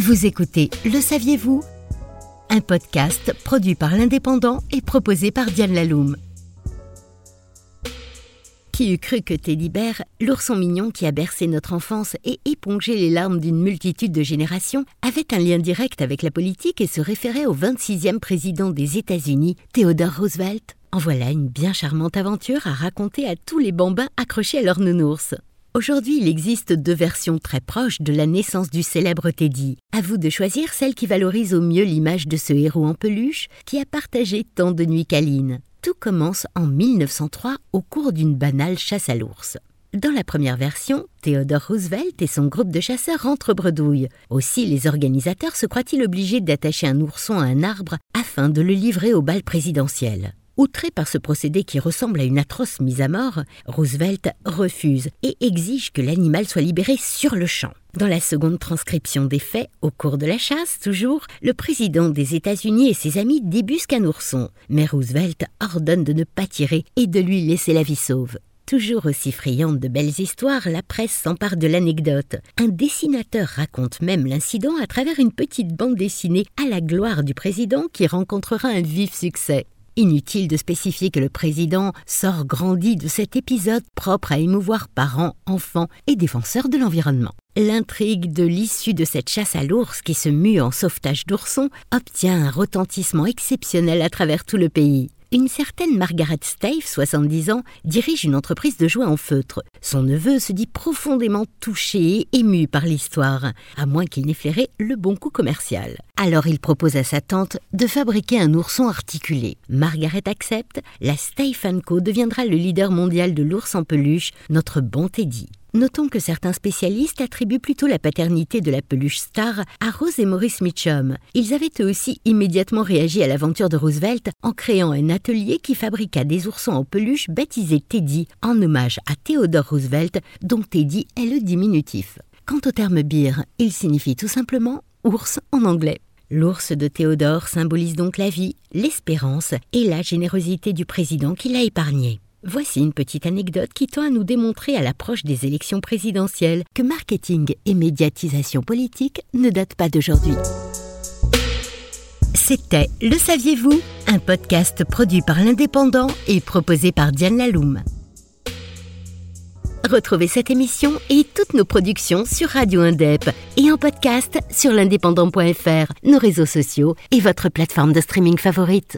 Vous écoutez Le saviez-vous? Un podcast produit par l'Indépendant et proposé par Diane Laloum. Qui eût cru que Teddy Bear, l'ourson mignon qui a bercé notre enfance et épongé les larmes d'une multitude de générations, avait un lien direct avec la politique et se référait au 26e président des États-Unis, Theodore Roosevelt? En voilà une bien charmante aventure à raconter à tous les bambins accrochés à leur nounours. Aujourd'hui, il existe deux versions très proches de la naissance du célèbre Teddy. À vous de choisir celle qui valorise au mieux l'image de ce héros en peluche qui a partagé tant de nuits câlines. Tout commence en 1903 au cours d'une banale chasse à l'ours. Dans la première version, Theodore Roosevelt et son groupe de chasseurs rentrent bredouille. Aussi, les organisateurs se croient-ils obligés d'attacher un ourson à un arbre afin de le livrer au bal présidentiel. Outré par ce procédé qui ressemble à une atroce mise à mort, Roosevelt refuse et exige que l'animal soit libéré sur le champ. Dans la seconde transcription des faits, au cours de la chasse, toujours, le président des États-Unis et ses amis débusquent un ourson, mais Roosevelt ordonne de ne pas tirer et de lui laisser la vie sauve. Toujours aussi friande de belles histoires, la presse s'empare de l'anecdote. Un dessinateur raconte même l'incident à travers une petite bande dessinée à la gloire du président qui rencontrera un vif succès. Inutile de spécifier que le président sort grandi de cet épisode propre à émouvoir parents, enfants et défenseurs de l'environnement. L'intrigue de l'issue de cette chasse à l'ours qui se mue en sauvetage d'oursons obtient un retentissement exceptionnel à travers tout le pays. Une certaine Margaret Stave, 70 ans, dirige une entreprise de jouets en feutre. Son neveu se dit profondément touché et ému par l'histoire, à moins qu'il n'ait flairé le bon coup commercial. Alors il propose à sa tante de fabriquer un ourson articulé. Margaret accepte, la Stave Co deviendra le leader mondial de l'ours en peluche, notre bon Teddy. Notons que certains spécialistes attribuent plutôt la paternité de la peluche star à Rose et Maurice Mitchum. Ils avaient eux aussi immédiatement réagi à l'aventure de Roosevelt en créant un atelier qui fabriqua des oursons en peluche baptisés Teddy en hommage à Theodore Roosevelt, dont Teddy est le diminutif. Quant au terme beer, il signifie tout simplement ours en anglais. L'ours de Théodore symbolise donc la vie, l'espérance et la générosité du président qui l'a épargné. Voici une petite anecdote qui tend à nous démontrer à l'approche des élections présidentielles que marketing et médiatisation politique ne datent pas d'aujourd'hui. C'était Le saviez-vous Un podcast produit par l'Indépendant et proposé par Diane Laloum. Retrouvez cette émission et toutes nos productions sur Radio Indep et en podcast sur l'indépendant.fr, nos réseaux sociaux et votre plateforme de streaming favorite.